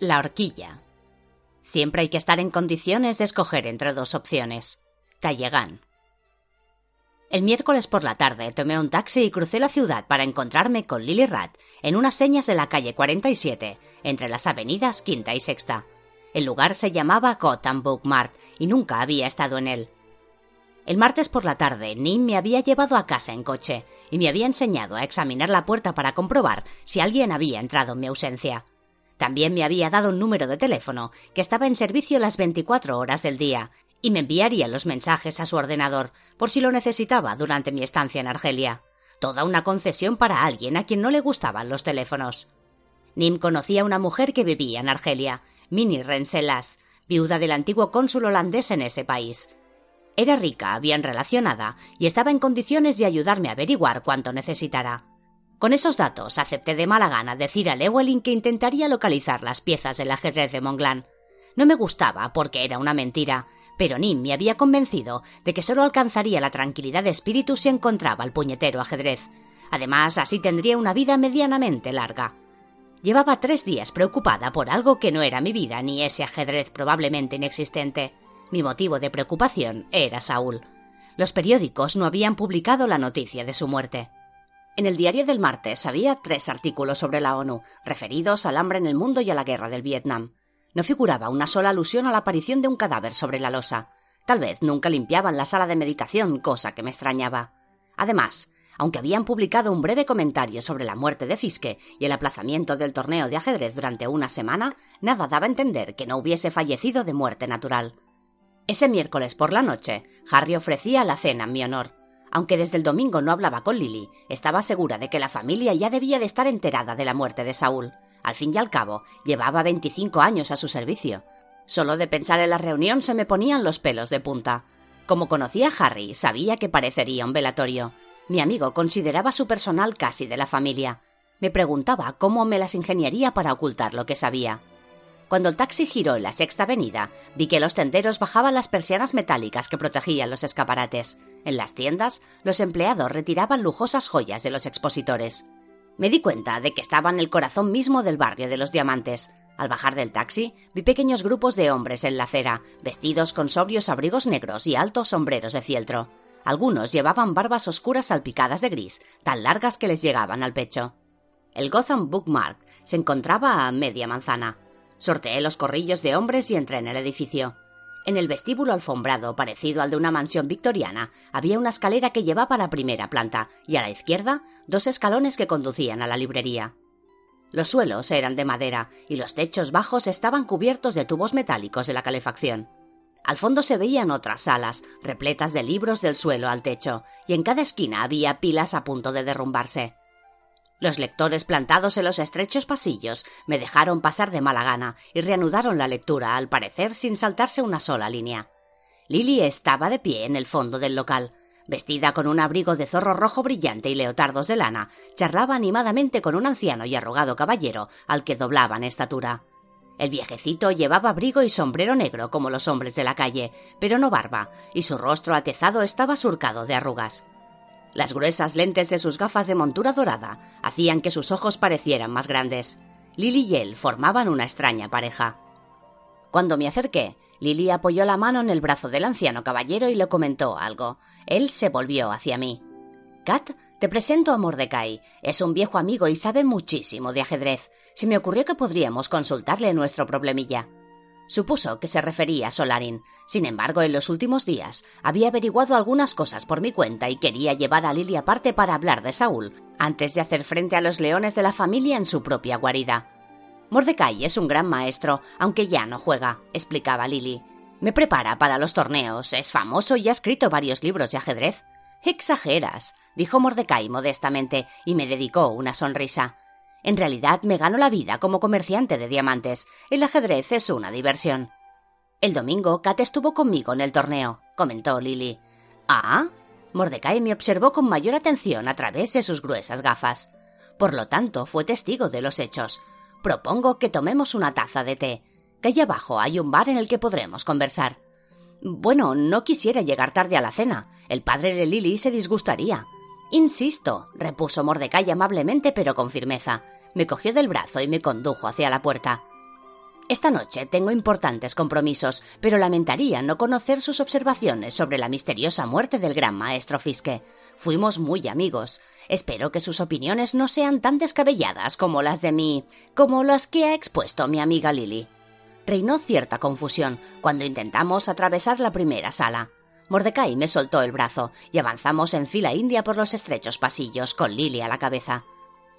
La horquilla. Siempre hay que estar en condiciones de escoger entre dos opciones. Tallegan. El miércoles por la tarde tomé un taxi y crucé la ciudad para encontrarme con Lily Rat en unas señas de la calle 47, entre las avenidas Quinta y Sexta. El lugar se llamaba Gotham Book Mart y nunca había estado en él. El martes por la tarde, Nim me había llevado a casa en coche y me había enseñado a examinar la puerta para comprobar si alguien había entrado en mi ausencia. También me había dado un número de teléfono que estaba en servicio las 24 horas del día y me enviaría los mensajes a su ordenador por si lo necesitaba durante mi estancia en Argelia. Toda una concesión para alguien a quien no le gustaban los teléfonos. Nim conocía a una mujer que vivía en Argelia, Minnie Renselas, viuda del antiguo cónsul holandés en ese país. Era rica, bien relacionada, y estaba en condiciones de ayudarme a averiguar cuánto necesitara. Con esos datos acepté de mala gana decir a Lewelyn que intentaría localizar las piezas del ajedrez de Monglan. No me gustaba porque era una mentira, pero Nim me había convencido de que solo alcanzaría la tranquilidad de espíritu si encontraba el puñetero ajedrez. Además, así tendría una vida medianamente larga. Llevaba tres días preocupada por algo que no era mi vida ni ese ajedrez probablemente inexistente. Mi motivo de preocupación era Saúl. Los periódicos no habían publicado la noticia de su muerte. En el diario del martes había tres artículos sobre la ONU, referidos al hambre en el mundo y a la guerra del Vietnam. No figuraba una sola alusión a la aparición de un cadáver sobre la losa. Tal vez nunca limpiaban la sala de meditación, cosa que me extrañaba. Además, aunque habían publicado un breve comentario sobre la muerte de Fiske y el aplazamiento del torneo de ajedrez durante una semana, nada daba a entender que no hubiese fallecido de muerte natural. Ese miércoles por la noche, Harry ofrecía la cena en mi honor. Aunque desde el domingo no hablaba con Lily, estaba segura de que la familia ya debía de estar enterada de la muerte de Saúl. Al fin y al cabo, llevaba 25 años a su servicio. Solo de pensar en la reunión se me ponían los pelos de punta. Como conocía a Harry, sabía que parecería un velatorio. Mi amigo consideraba su personal casi de la familia. Me preguntaba cómo me las ingeniaría para ocultar lo que sabía. Cuando el taxi giró en la sexta avenida, vi que los tenderos bajaban las persianas metálicas que protegían los escaparates. En las tiendas, los empleados retiraban lujosas joyas de los expositores. Me di cuenta de que estaba en el corazón mismo del barrio de los diamantes. Al bajar del taxi, vi pequeños grupos de hombres en la acera, vestidos con sobrios abrigos negros y altos sombreros de fieltro. Algunos llevaban barbas oscuras salpicadas de gris, tan largas que les llegaban al pecho. El Gotham Bookmark se encontraba a media manzana. Sorteé los corrillos de hombres y entré en el edificio. En el vestíbulo alfombrado, parecido al de una mansión victoriana, había una escalera que llevaba a la primera planta y a la izquierda dos escalones que conducían a la librería. Los suelos eran de madera y los techos bajos estaban cubiertos de tubos metálicos de la calefacción. Al fondo se veían otras salas, repletas de libros del suelo al techo, y en cada esquina había pilas a punto de derrumbarse. Los lectores plantados en los estrechos pasillos me dejaron pasar de mala gana y reanudaron la lectura, al parecer sin saltarse una sola línea. Lily estaba de pie en el fondo del local. Vestida con un abrigo de zorro rojo brillante y leotardos de lana, charlaba animadamente con un anciano y arrugado caballero al que doblaban estatura. El viejecito llevaba abrigo y sombrero negro como los hombres de la calle, pero no barba, y su rostro atezado estaba surcado de arrugas. Las gruesas lentes de sus gafas de montura dorada hacían que sus ojos parecieran más grandes. Lily y él formaban una extraña pareja. Cuando me acerqué, Lily apoyó la mano en el brazo del anciano caballero y le comentó algo. Él se volvió hacia mí. Kat, te presento a Mordecai. Es un viejo amigo y sabe muchísimo de ajedrez. Se me ocurrió que podríamos consultarle nuestro problemilla. Supuso que se refería a Solarin. Sin embargo, en los últimos días había averiguado algunas cosas por mi cuenta y quería llevar a Lily aparte para hablar de Saúl, antes de hacer frente a los leones de la familia en su propia guarida. Mordecai es un gran maestro, aunque ya no juega, explicaba Lily. Me prepara para los torneos, es famoso y ha escrito varios libros de ajedrez. Exageras, dijo Mordecai modestamente y me dedicó una sonrisa. En realidad me gano la vida como comerciante de diamantes. El ajedrez es una diversión. El domingo Kat estuvo conmigo en el torneo, comentó Lily. Ah. Mordecai me observó con mayor atención a través de sus gruesas gafas. Por lo tanto, fue testigo de los hechos. Propongo que tomemos una taza de té. Que allá abajo hay un bar en el que podremos conversar. Bueno, no quisiera llegar tarde a la cena. El padre de Lily se disgustaría. Insisto, repuso Mordecai amablemente pero con firmeza. Me cogió del brazo y me condujo hacia la puerta. Esta noche tengo importantes compromisos, pero lamentaría no conocer sus observaciones sobre la misteriosa muerte del gran maestro Fiske. Fuimos muy amigos. Espero que sus opiniones no sean tan descabelladas como las de mí, como las que ha expuesto mi amiga Lily. Reinó cierta confusión cuando intentamos atravesar la primera sala. Mordecai me soltó el brazo y avanzamos en fila india por los estrechos pasillos con Lily a la cabeza.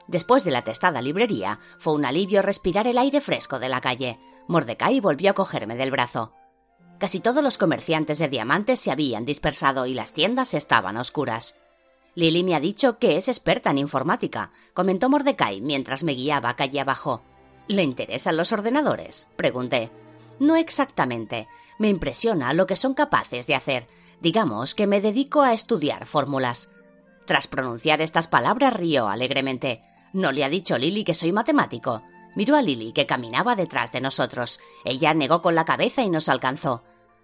Después de la testada librería, fue un alivio respirar el aire fresco de la calle. Mordecai volvió a cogerme del brazo. Casi todos los comerciantes de diamantes se habían dispersado y las tiendas estaban oscuras. Lily me ha dicho que es experta en informática, comentó Mordecai mientras me guiaba calle abajo. ¿Le interesan los ordenadores? pregunté. No exactamente. Me impresiona lo que son capaces de hacer, Digamos que me dedico a estudiar fórmulas. Tras pronunciar estas palabras rió alegremente. ¿No le ha dicho Lily que soy matemático? Miró a Lily, que caminaba detrás de nosotros. Ella negó con la cabeza y nos alcanzó.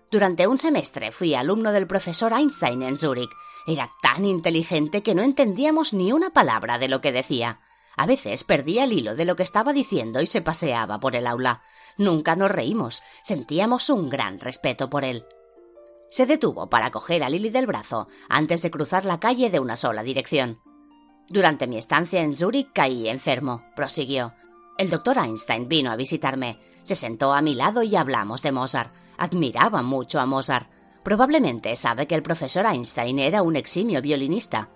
Durante un semestre fui alumno del profesor Einstein en Zúrich. Era tan inteligente que no entendíamos ni una palabra de lo que decía. A veces perdía el hilo de lo que estaba diciendo y se paseaba por el aula. Nunca nos reímos, sentíamos un gran respeto por él. Se detuvo para coger a Lily del brazo antes de cruzar la calle de una sola dirección. Durante mi estancia en Zúrich caí enfermo, prosiguió. El doctor Einstein vino a visitarme, se sentó a mi lado y hablamos de Mozart. Admiraba mucho a Mozart. Probablemente sabe que el profesor Einstein era un eximio violinista.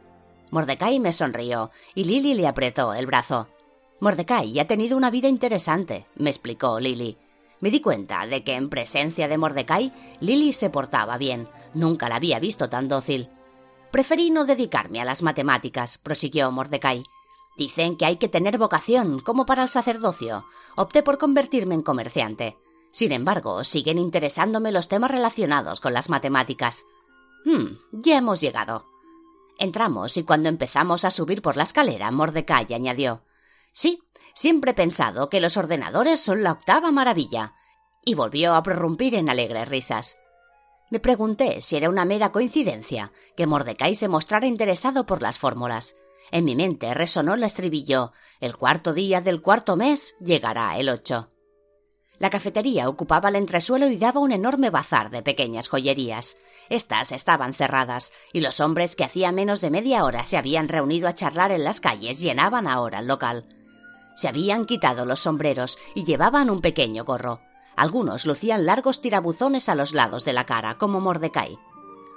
Mordecai me sonrió y Lily le apretó el brazo. Mordecai ha tenido una vida interesante, me explicó Lily. Me di cuenta de que en presencia de Mordecai, Lily se portaba bien. Nunca la había visto tan dócil. Preferí no dedicarme a las matemáticas, prosiguió Mordecai. Dicen que hay que tener vocación, como para el sacerdocio. Opté por convertirme en comerciante. Sin embargo, siguen interesándome los temas relacionados con las matemáticas. Hmm, ya hemos llegado. Entramos y cuando empezamos a subir por la escalera, Mordecai añadió Sí, Siempre he pensado que los ordenadores son la octava maravilla. Y volvió a prorrumpir en alegres risas. Me pregunté si era una mera coincidencia que Mordecai se mostrara interesado por las fórmulas. En mi mente resonó el estribillo El cuarto día del cuarto mes llegará el ocho. La cafetería ocupaba el entresuelo y daba un enorme bazar de pequeñas joyerías. Estas estaban cerradas, y los hombres que hacía menos de media hora se habían reunido a charlar en las calles llenaban ahora el local. Se habían quitado los sombreros y llevaban un pequeño gorro. Algunos lucían largos tirabuzones a los lados de la cara, como Mordecai.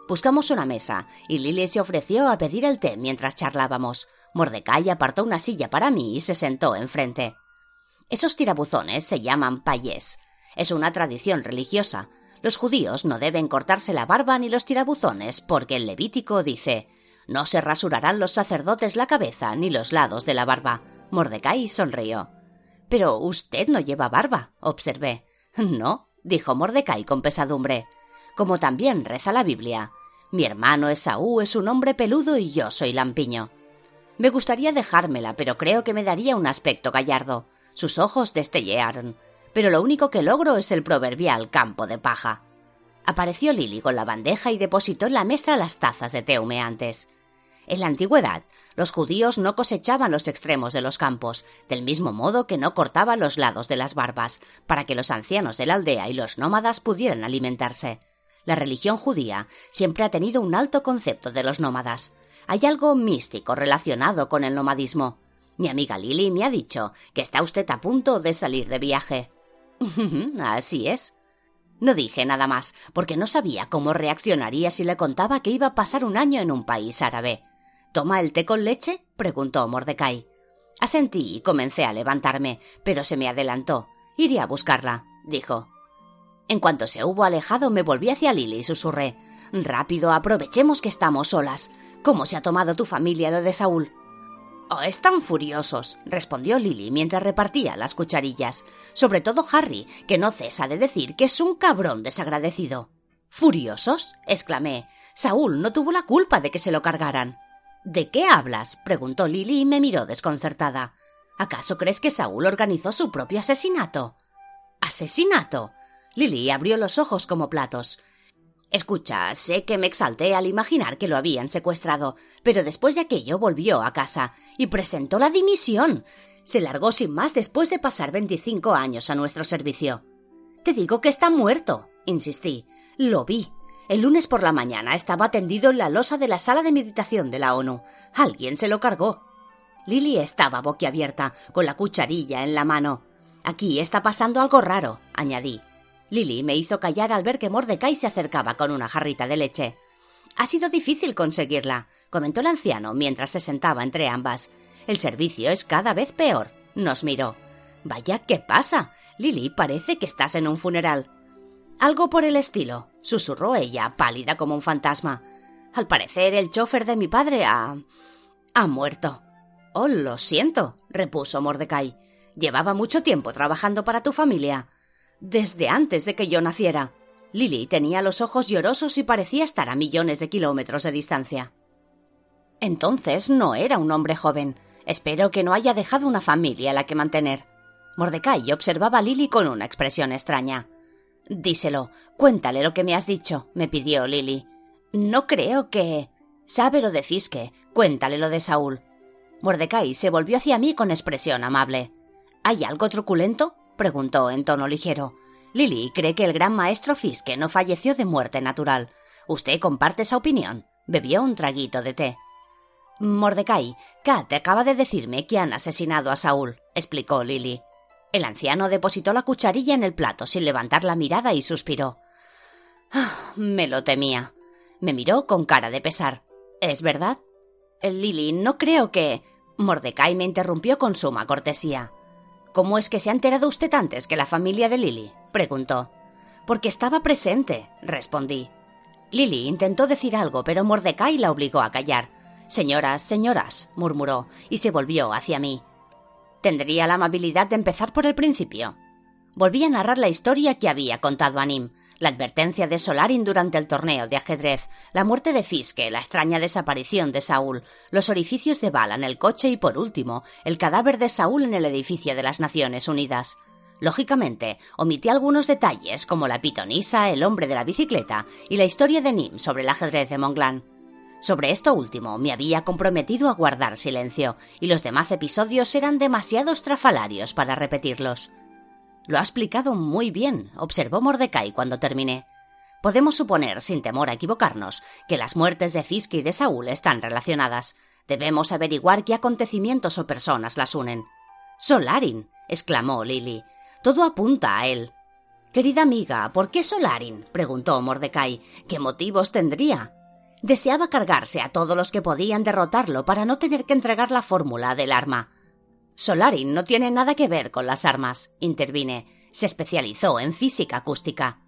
Buscamos una mesa y Lily se ofreció a pedir el té mientras charlábamos. Mordecai apartó una silla para mí y se sentó enfrente. Esos tirabuzones se llaman payés. Es una tradición religiosa. Los judíos no deben cortarse la barba ni los tirabuzones porque el Levítico dice no se rasurarán los sacerdotes la cabeza ni los lados de la barba. Mordecai sonrió. Pero usted no lleva barba, observé. No, dijo Mordecai con pesadumbre. Como también reza la Biblia. Mi hermano Esaú es un hombre peludo y yo soy lampiño. Me gustaría dejármela, pero creo que me daría un aspecto gallardo. Sus ojos destellearon. Pero lo único que logro es el proverbial campo de paja. Apareció Lily con la bandeja y depositó en la mesa las tazas de té humeantes. En la antigüedad, los judíos no cosechaban los extremos de los campos, del mismo modo que no cortaban los lados de las barbas, para que los ancianos de la aldea y los nómadas pudieran alimentarse. La religión judía siempre ha tenido un alto concepto de los nómadas. Hay algo místico relacionado con el nomadismo. Mi amiga Lily me ha dicho que está usted a punto de salir de viaje. Así es. No dije nada más, porque no sabía cómo reaccionaría si le contaba que iba a pasar un año en un país árabe. ¿Toma el té con leche? preguntó Mordecai. Asentí y comencé a levantarme, pero se me adelantó. Iré a buscarla, dijo. En cuanto se hubo alejado, me volví hacia Lily y susurré. Rápido, aprovechemos que estamos solas. ¿Cómo se ha tomado tu familia lo de Saúl? Oh, están furiosos, respondió Lily mientras repartía las cucharillas. Sobre todo Harry, que no cesa de decir que es un cabrón desagradecido. ¿Furiosos? exclamé. Saúl no tuvo la culpa de que se lo cargaran. ¿De qué hablas? preguntó Lily y me miró desconcertada. ¿Acaso crees que Saúl organizó su propio asesinato? ¿Asesinato? Lily abrió los ojos como platos. Escucha, sé que me exalté al imaginar que lo habían secuestrado, pero después de aquello volvió a casa y presentó la dimisión. Se largó sin más después de pasar veinticinco años a nuestro servicio. Te digo que está muerto, insistí. Lo vi. El lunes por la mañana estaba tendido en la losa de la sala de meditación de la ONU. Alguien se lo cargó. Lily estaba boquiabierta, con la cucharilla en la mano. Aquí está pasando algo raro, añadí. Lily me hizo callar al ver que Mordecai se acercaba con una jarrita de leche. Ha sido difícil conseguirla, comentó el anciano mientras se sentaba entre ambas. El servicio es cada vez peor. Nos miró. Vaya, ¿qué pasa? Lily, parece que estás en un funeral. Algo por el estilo, susurró ella, pálida como un fantasma. Al parecer el chofer de mi padre ha. ha muerto. Oh, lo siento, repuso Mordecai. Llevaba mucho tiempo trabajando para tu familia desde antes de que yo naciera. Lily tenía los ojos llorosos y parecía estar a millones de kilómetros de distancia. Entonces no era un hombre joven. Espero que no haya dejado una familia a la que mantener. Mordecai observaba a Lily con una expresión extraña. Díselo, cuéntale lo que me has dicho, me pidió Lily. No creo que. Sabe lo de Fiske, cuéntale lo de Saúl. Mordecai se volvió hacia mí con expresión amable. ¿Hay algo truculento? preguntó en tono ligero. Lily cree que el gran maestro Fiske no falleció de muerte natural. ¿Usted comparte esa opinión? Bebió un traguito de té. Mordecai, Kat acaba de decirme que han asesinado a Saúl, explicó Lily. El anciano depositó la cucharilla en el plato sin levantar la mirada y suspiró. Ah, me lo temía. Me miró con cara de pesar. ¿Es verdad? Lily, no creo que. Mordecai me interrumpió con suma cortesía. ¿Cómo es que se ha enterado usted antes que la familia de Lily? preguntó. Porque estaba presente, respondí. Lily intentó decir algo, pero Mordecai la obligó a callar. Señoras, señoras, murmuró, y se volvió hacia mí. Tendría la amabilidad de empezar por el principio. Volví a narrar la historia que había contado a Nim, la advertencia de Solarin durante el torneo de ajedrez, la muerte de Fiske, la extraña desaparición de Saúl, los orificios de bala en el coche y, por último, el cadáver de Saúl en el edificio de las Naciones Unidas. Lógicamente, omití algunos detalles como la pitonisa, el hombre de la bicicleta y la historia de Nim sobre el ajedrez de Monglan. Sobre esto último me había comprometido a guardar silencio, y los demás episodios eran demasiado estrafalarios para repetirlos. Lo ha explicado muy bien, observó Mordecai cuando terminé. Podemos suponer, sin temor a equivocarnos, que las muertes de Fiske y de Saúl están relacionadas. Debemos averiguar qué acontecimientos o personas las unen. Solarin, exclamó Lily. Todo apunta a él. Querida amiga, ¿por qué Solarin? preguntó Mordecai. ¿Qué motivos tendría? Deseaba cargarse a todos los que podían derrotarlo para no tener que entregar la fórmula del arma. Solarin no tiene nada que ver con las armas, intervine. Se especializó en física acústica.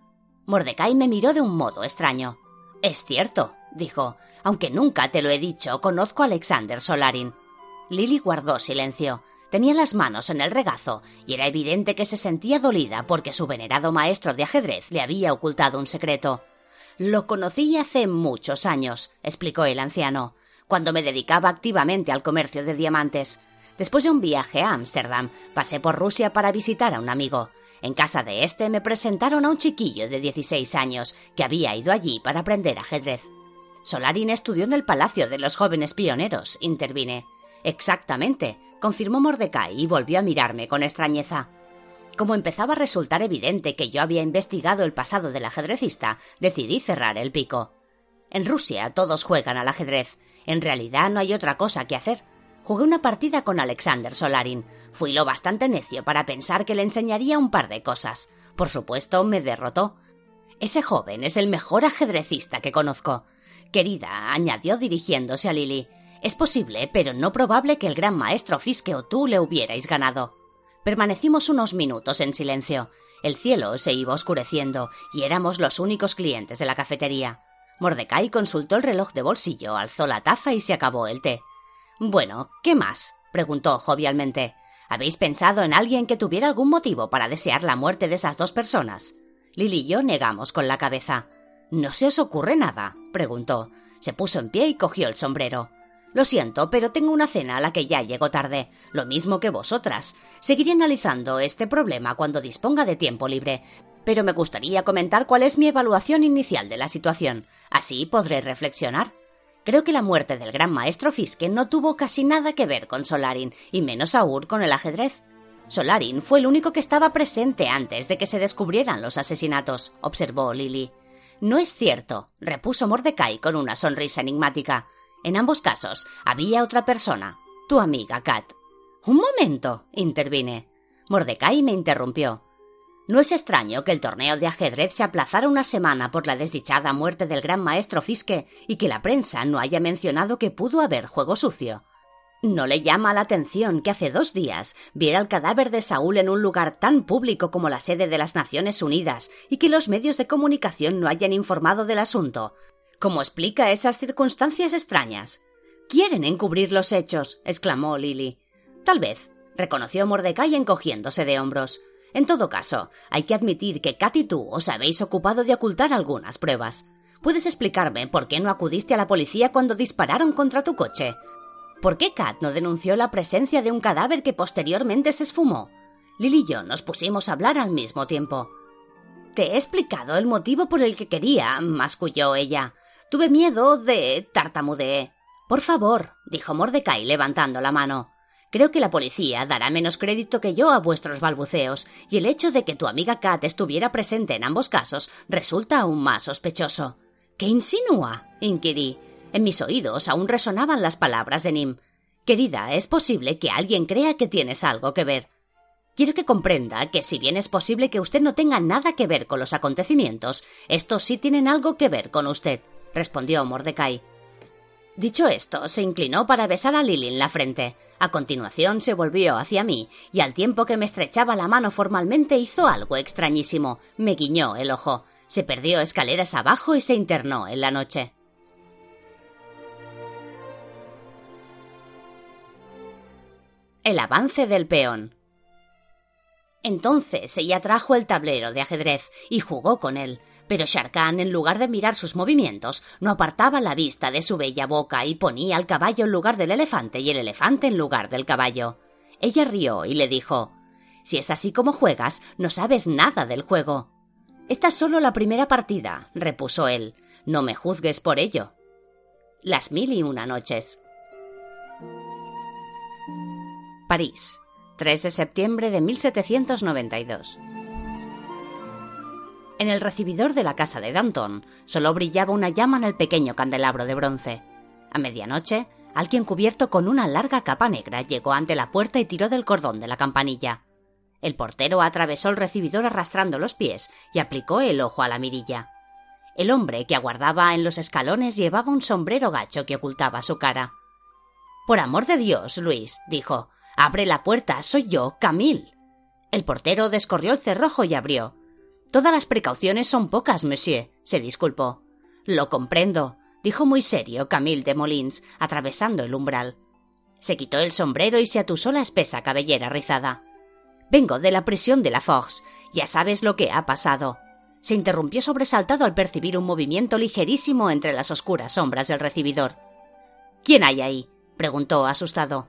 Mordecai me miró de un modo extraño. Es cierto, dijo. Aunque nunca te lo he dicho, conozco a Alexander Solarin. Lily guardó silencio. Tenía las manos en el regazo y era evidente que se sentía dolida porque su venerado maestro de ajedrez le había ocultado un secreto. Lo conocí hace muchos años, explicó el anciano, cuando me dedicaba activamente al comercio de diamantes. Después de un viaje a Ámsterdam, pasé por Rusia para visitar a un amigo. En casa de este me presentaron a un chiquillo de 16 años que había ido allí para aprender ajedrez. Solarin estudió en el Palacio de los Jóvenes Pioneros, intervine. Exactamente, confirmó Mordecai y volvió a mirarme con extrañeza. Como empezaba a resultar evidente que yo había investigado el pasado del ajedrecista, decidí cerrar el pico. En Rusia todos juegan al ajedrez. En realidad no hay otra cosa que hacer. Jugué una partida con Alexander Solarin. Fui lo bastante necio para pensar que le enseñaría un par de cosas. Por supuesto, me derrotó. Ese joven es el mejor ajedrecista que conozco. Querida, añadió dirigiéndose a Lily, es posible, pero no probable que el gran maestro Fiske o tú le hubierais ganado. Permanecimos unos minutos en silencio. El cielo se iba oscureciendo y éramos los únicos clientes de la cafetería. Mordecai consultó el reloj de bolsillo, alzó la taza y se acabó el té. Bueno, ¿qué más? preguntó jovialmente. ¿Habéis pensado en alguien que tuviera algún motivo para desear la muerte de esas dos personas? Lily y yo negamos con la cabeza. ¿No se os ocurre nada? preguntó. Se puso en pie y cogió el sombrero. Lo siento, pero tengo una cena a la que ya llego tarde, lo mismo que vosotras. Seguiré analizando este problema cuando disponga de tiempo libre, pero me gustaría comentar cuál es mi evaluación inicial de la situación. Así podré reflexionar. Creo que la muerte del gran maestro Fiske no tuvo casi nada que ver con Solarin, y menos aún con el ajedrez. Solarin fue el único que estaba presente antes de que se descubrieran los asesinatos, observó Lily. No es cierto, repuso Mordecai con una sonrisa enigmática. En ambos casos había otra persona, tu amiga Kat. Un momento, intervine. Mordecai me interrumpió. No es extraño que el torneo de ajedrez se aplazara una semana por la desdichada muerte del gran maestro Fiske y que la prensa no haya mencionado que pudo haber juego sucio. ¿No le llama la atención que hace dos días viera el cadáver de Saúl en un lugar tan público como la sede de las Naciones Unidas y que los medios de comunicación no hayan informado del asunto, ¿Cómo explica esas circunstancias extrañas? Quieren encubrir los hechos, exclamó Lily. Tal vez, reconoció Mordecai encogiéndose de hombros. En todo caso, hay que admitir que Kat y tú os habéis ocupado de ocultar algunas pruebas. ¿Puedes explicarme por qué no acudiste a la policía cuando dispararon contra tu coche? ¿Por qué Kat no denunció la presencia de un cadáver que posteriormente se esfumó? Lily y yo nos pusimos a hablar al mismo tiempo. Te he explicado el motivo por el que quería, masculló ella. Tuve miedo de. tartamudeé. Por favor, dijo Mordecai levantando la mano. Creo que la policía dará menos crédito que yo a vuestros balbuceos, y el hecho de que tu amiga Kat estuviera presente en ambos casos resulta aún más sospechoso. ¿Qué insinúa? inquirí. En mis oídos aún resonaban las palabras de Nim. Querida, es posible que alguien crea que tienes algo que ver. Quiero que comprenda que si bien es posible que usted no tenga nada que ver con los acontecimientos, estos sí tienen algo que ver con usted respondió Mordecai. Dicho esto, se inclinó para besar a Lily en la frente. A continuación se volvió hacia mí, y al tiempo que me estrechaba la mano formalmente hizo algo extrañísimo. Me guiñó el ojo. Se perdió escaleras abajo y se internó en la noche. El avance del peón. Entonces ella trajo el tablero de ajedrez y jugó con él. Pero Sharkan, en lugar de mirar sus movimientos, no apartaba la vista de su bella boca y ponía al caballo en lugar del elefante y el elefante en lugar del caballo. Ella rió y le dijo Si es así como juegas, no sabes nada del juego. Esta es solo la primera partida, repuso él. No me juzgues por ello. Las mil y una noches. París, 3 de septiembre de 1792. En el recibidor de la casa de Danton solo brillaba una llama en el pequeño candelabro de bronce. A medianoche, alguien cubierto con una larga capa negra llegó ante la puerta y tiró del cordón de la campanilla. El portero atravesó el recibidor arrastrando los pies y aplicó el ojo a la mirilla. El hombre que aguardaba en los escalones llevaba un sombrero gacho que ocultaba su cara. Por amor de Dios, Luis, dijo, abre la puerta, soy yo, Camille. El portero descorrió el cerrojo y abrió. Todas las precauciones son pocas, monsieur, se disculpó. Lo comprendo, dijo muy serio Camille de Molins, atravesando el umbral. Se quitó el sombrero y se atusó la espesa cabellera rizada. Vengo de la prisión de la Fox. Ya sabes lo que ha pasado. Se interrumpió sobresaltado al percibir un movimiento ligerísimo entre las oscuras sombras del recibidor. ¿Quién hay ahí? preguntó asustado.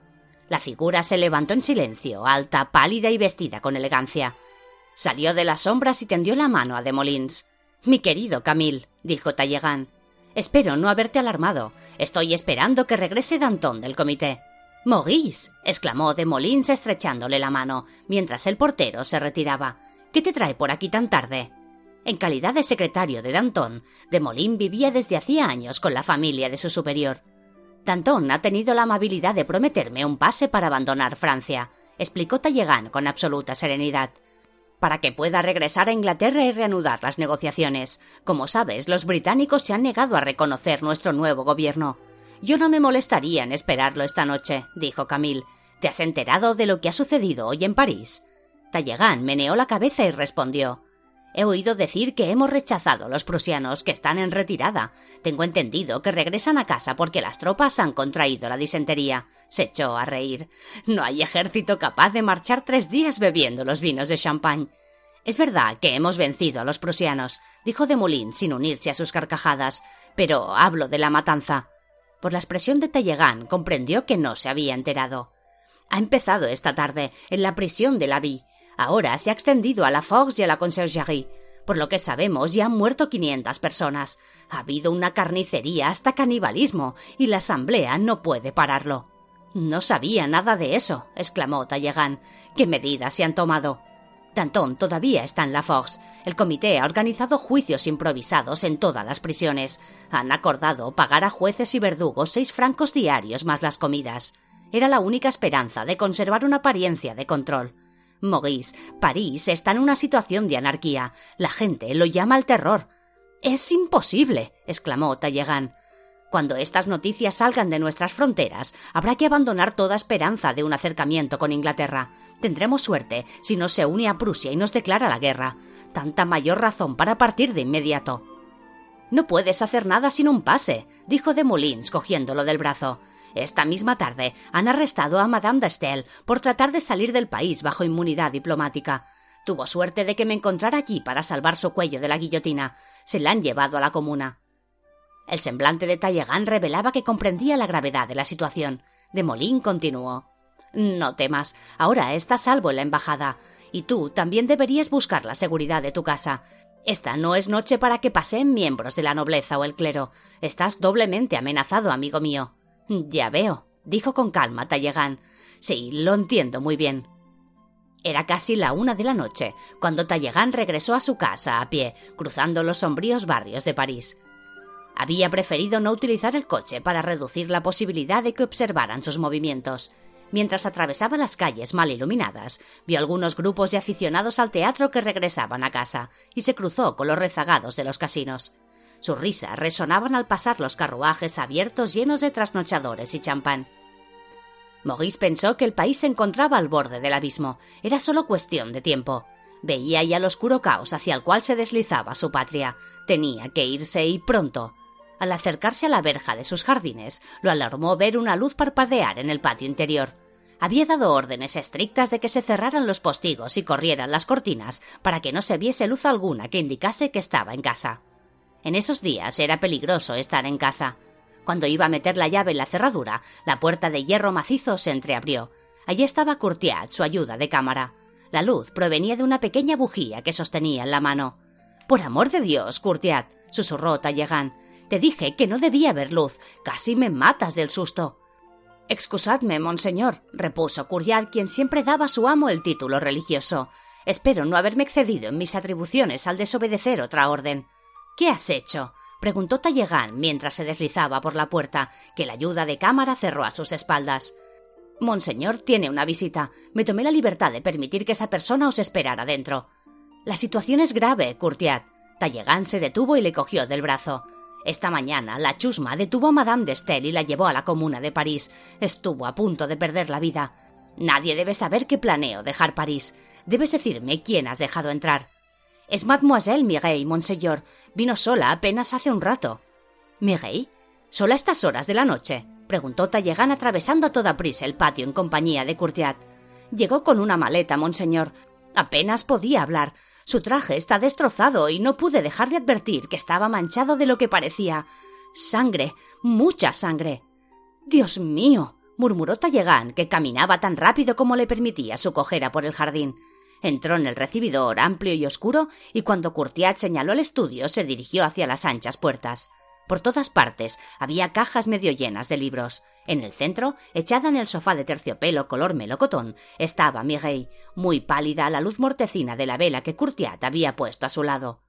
La figura se levantó en silencio, alta, pálida y vestida con elegancia. Salió de las sombras y tendió la mano a Demolins. Mi querido Camille, dijo Talleyrand. Espero no haberte alarmado. Estoy esperando que regrese Danton del comité. Maurice, exclamó Demolins estrechándole la mano, mientras el portero se retiraba. ¿Qué te trae por aquí tan tarde? En calidad de secretario de Danton, Demolins vivía desde hacía años con la familia de su superior. Danton ha tenido la amabilidad de prometerme un pase para abandonar Francia, explicó Talleyrand con absoluta serenidad para que pueda regresar a Inglaterra y reanudar las negociaciones. Como sabes, los británicos se han negado a reconocer nuestro nuevo gobierno. Yo no me molestaría en esperarlo esta noche, dijo Camille. ¿Te has enterado de lo que ha sucedido hoy en París? Talleyrand meneó la cabeza y respondió. He oído decir que hemos rechazado a los prusianos que están en retirada. Tengo entendido que regresan a casa porque las tropas han contraído la disentería. Se echó a reír. No hay ejército capaz de marchar tres días bebiendo los vinos de champagne. Es verdad que hemos vencido a los prusianos, dijo de Moulin sin unirse a sus carcajadas, pero hablo de la matanza. Por la expresión de Talleyrand comprendió que no se había enterado. Ha empezado esta tarde en la prisión de la Vie. Ahora se ha extendido a la Fox y a la Conciergerie. Por lo que sabemos, ya han muerto quinientas personas. Ha habido una carnicería hasta canibalismo, y la Asamblea no puede pararlo. No sabía nada de eso, exclamó Talleyrand. ¿Qué medidas se han tomado? Danton todavía está en la Fox. El comité ha organizado juicios improvisados en todas las prisiones. Han acordado pagar a jueces y verdugos seis francos diarios más las comidas. Era la única esperanza de conservar una apariencia de control. Maurice, París está en una situación de anarquía. La gente lo llama el terror. Es imposible, exclamó Talleyrand. Cuando estas noticias salgan de nuestras fronteras, habrá que abandonar toda esperanza de un acercamiento con Inglaterra. Tendremos suerte si no se une a Prusia y nos declara la guerra. Tanta mayor razón para partir de inmediato. No puedes hacer nada sin un pase, dijo de Moulins cogiéndolo del brazo. Esta misma tarde han arrestado a Madame d'Astel por tratar de salir del país bajo inmunidad diplomática. Tuvo suerte de que me encontrara allí para salvar su cuello de la guillotina. Se la han llevado a la comuna. El semblante de Talleyrand revelaba que comprendía la gravedad de la situación. De Molín continuó. No temas, ahora está salvo en la embajada. Y tú también deberías buscar la seguridad de tu casa. Esta no es noche para que paseen miembros de la nobleza o el clero. Estás doblemente amenazado, amigo mío. Ya veo, dijo con calma Talleyrand. Sí, lo entiendo muy bien. Era casi la una de la noche cuando Talleyrand regresó a su casa a pie, cruzando los sombríos barrios de París. Había preferido no utilizar el coche para reducir la posibilidad de que observaran sus movimientos. Mientras atravesaba las calles mal iluminadas, vio algunos grupos de aficionados al teatro que regresaban a casa y se cruzó con los rezagados de los casinos. Sus risas resonaban al pasar los carruajes abiertos llenos de trasnochadores y champán. Maurice pensó que el país se encontraba al borde del abismo. Era solo cuestión de tiempo. Veía ya el oscuro caos hacia el cual se deslizaba su patria. Tenía que irse y pronto. Al acercarse a la verja de sus jardines, lo alarmó ver una luz parpadear en el patio interior. Había dado órdenes estrictas de que se cerraran los postigos y corrieran las cortinas para que no se viese luz alguna que indicase que estaba en casa. En esos días era peligroso estar en casa. Cuando iba a meter la llave en la cerradura, la puerta de hierro macizo se entreabrió. Allí estaba Courtiat, su ayuda de cámara. La luz provenía de una pequeña bujía que sostenía en la mano. Por amor de Dios, Courtiat, susurró Talleyrand, te dije que no debía haber luz. Casi me matas del susto. Excusadme, monseñor, repuso Curial, quien siempre daba a su amo el título religioso. Espero no haberme excedido en mis atribuciones al desobedecer otra orden. ¿Qué has hecho? preguntó Talleyrand mientras se deslizaba por la puerta, que la ayuda de cámara cerró a sus espaldas. Monseñor tiene una visita. Me tomé la libertad de permitir que esa persona os esperara dentro. La situación es grave, Courtiat. Talleyrand se detuvo y le cogió del brazo. Esta mañana la chusma detuvo a Madame de Stael y la llevó a la comuna de París. Estuvo a punto de perder la vida. Nadie debe saber que planeo dejar París. Debes decirme quién has dejado entrar. Es Mademoiselle Mireille, Monseñor. Vino sola apenas hace un rato. ¿Mireille? ¿Sola a estas horas de la noche? preguntó Talleyrand atravesando a toda prisa el patio en compañía de Courtiat. Llegó con una maleta, monseñor. Apenas podía hablar. Su traje está destrozado y no pude dejar de advertir que estaba manchado de lo que parecía sangre, mucha sangre. Dios mío, murmuró Talleyrand, que caminaba tan rápido como le permitía su cojera por el jardín. Entró en el recibidor amplio y oscuro y cuando Courtiat señaló el estudio se dirigió hacia las anchas puertas. Por todas partes había cajas medio llenas de libros. En el centro, echada en el sofá de terciopelo color melocotón, estaba Mireille, muy pálida a la luz mortecina de la vela que Courtiat había puesto a su lado.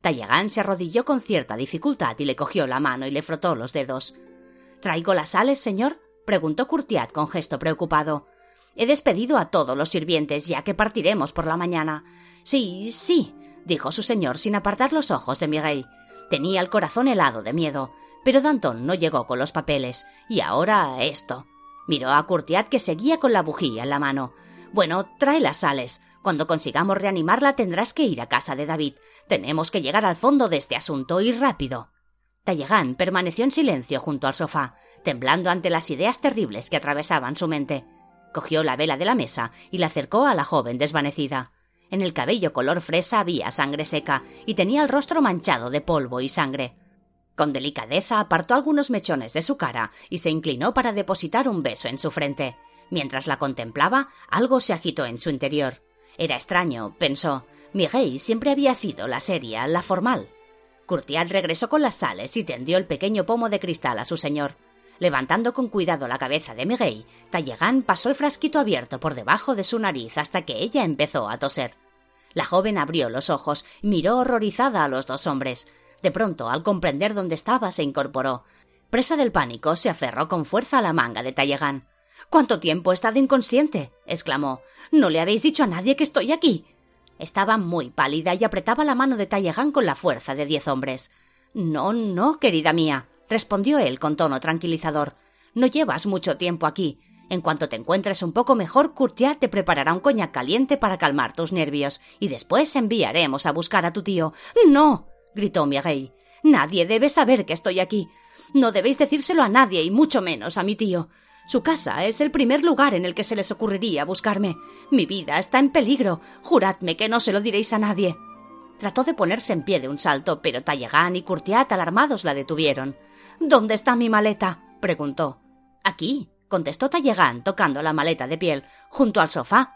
Talleyrand se arrodilló con cierta dificultad y le cogió la mano y le frotó los dedos. ¿Traigo las sales, señor? preguntó Courtiat con gesto preocupado. He despedido a todos los sirvientes ya que partiremos por la mañana. Sí, sí, dijo su señor sin apartar los ojos de Mireille. Tenía el corazón helado de miedo, pero Danton no llegó con los papeles. Y ahora esto. Miró a Courtiat que seguía con la bujía en la mano. Bueno, trae las sales. Cuando consigamos reanimarla tendrás que ir a casa de David. Tenemos que llegar al fondo de este asunto y rápido. Tallegan permaneció en silencio junto al sofá, temblando ante las ideas terribles que atravesaban su mente. Cogió la vela de la mesa y la acercó a la joven desvanecida. En el cabello color fresa había sangre seca y tenía el rostro manchado de polvo y sangre. Con delicadeza apartó algunos mechones de su cara y se inclinó para depositar un beso en su frente. Mientras la contemplaba, algo se agitó en su interior. Era extraño, pensó. Miguel siempre había sido la seria, la formal. Curtial regresó con las sales y tendió el pequeño pomo de cristal a su señor. Levantando con cuidado la cabeza de Miguel, Tallegan pasó el frasquito abierto por debajo de su nariz hasta que ella empezó a toser. La joven abrió los ojos, miró horrorizada a los dos hombres. De pronto, al comprender dónde estaba, se incorporó. Presa del pánico, se aferró con fuerza a la manga de Tallegan. ¿Cuánto tiempo he estado inconsciente? exclamó. ¿No le habéis dicho a nadie que estoy aquí? Estaba muy pálida y apretaba la mano de Tallegan con la fuerza de diez hombres. No, no, querida mía, respondió él con tono tranquilizador. No llevas mucho tiempo aquí. En cuanto te encuentres un poco mejor, Courtiat te preparará un coñac caliente para calmar tus nervios, y después enviaremos a buscar a tu tío. No, gritó Miguel. Nadie debe saber que estoy aquí. No debéis decírselo a nadie y mucho menos a mi tío. Su casa es el primer lugar en el que se les ocurriría buscarme. Mi vida está en peligro. Juradme que no se lo diréis a nadie. Trató de ponerse en pie de un salto, pero Tallegan y Curtiat alarmados la detuvieron. ¿Dónde está mi maleta? preguntó. Aquí, contestó Tallegan, tocando la maleta de piel, junto al sofá.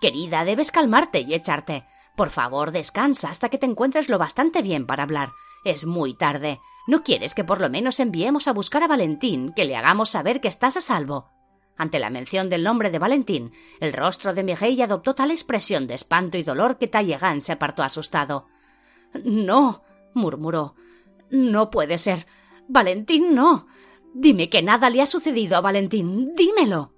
Querida, debes calmarte y echarte. Por favor, descansa hasta que te encuentres lo bastante bien para hablar. Es muy tarde. ¿No quieres que por lo menos enviemos a buscar a Valentín, que le hagamos saber que estás a salvo? Ante la mención del nombre de Valentín, el rostro de Miguel adoptó tal expresión de espanto y dolor que Tallegan se apartó asustado. No, murmuró. No puede ser. Valentín no. Dime que nada le ha sucedido a Valentín. Dímelo.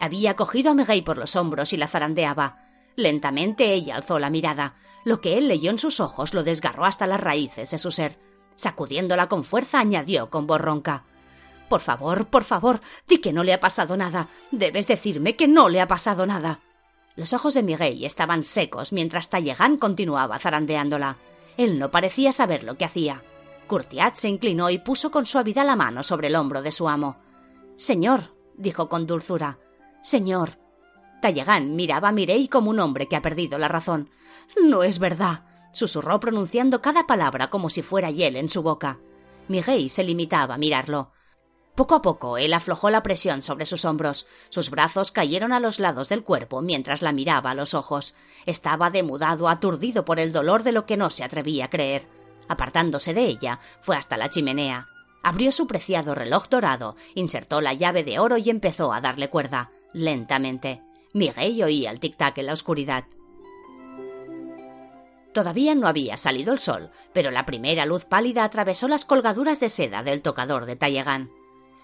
Había cogido a Miguel por los hombros y la zarandeaba. Lentamente ella alzó la mirada. Lo que él leyó en sus ojos lo desgarró hasta las raíces de su ser. Sacudiéndola con fuerza, añadió con voz ronca. Por favor, por favor, di que no le ha pasado nada. Debes decirme que no le ha pasado nada. Los ojos de Miguel estaban secos mientras Tallegan continuaba zarandeándola. Él no parecía saber lo que hacía. Curtiat se inclinó y puso con suavidad la mano sobre el hombro de su amo. Señor, dijo con dulzura. Señor, Tallegan miraba a Mirey como un hombre que ha perdido la razón. No es verdad, susurró pronunciando cada palabra como si fuera hiel en su boca. Miguel se limitaba a mirarlo. Poco a poco él aflojó la presión sobre sus hombros. Sus brazos cayeron a los lados del cuerpo mientras la miraba a los ojos. Estaba demudado, aturdido por el dolor de lo que no se atrevía a creer. Apartándose de ella, fue hasta la chimenea. Abrió su preciado reloj dorado, insertó la llave de oro y empezó a darle cuerda, lentamente. Miguel oía el tic-tac en la oscuridad. Todavía no había salido el sol, pero la primera luz pálida atravesó las colgaduras de seda del tocador de Tallegan.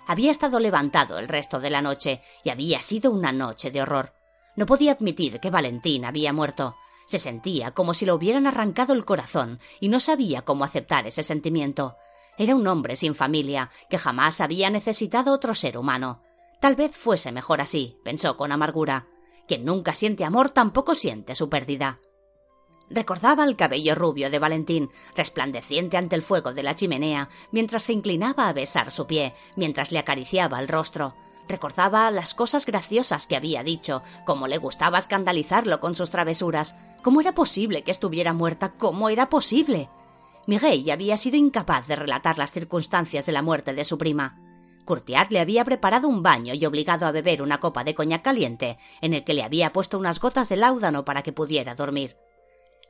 Había estado levantado el resto de la noche y había sido una noche de horror. No podía admitir que Valentín había muerto. Se sentía como si le hubieran arrancado el corazón y no sabía cómo aceptar ese sentimiento. Era un hombre sin familia, que jamás había necesitado otro ser humano. Tal vez fuese mejor así, pensó con amargura. Quien nunca siente amor tampoco siente su pérdida. Recordaba el cabello rubio de Valentín, resplandeciente ante el fuego de la chimenea, mientras se inclinaba a besar su pie, mientras le acariciaba el rostro. Recordaba las cosas graciosas que había dicho, cómo le gustaba escandalizarlo con sus travesuras. ¿Cómo era posible que estuviera muerta? ¿Cómo era posible? Miguel había sido incapaz de relatar las circunstancias de la muerte de su prima. Curtiat le había preparado un baño y obligado a beber una copa de coñac caliente, en el que le había puesto unas gotas de láudano para que pudiera dormir.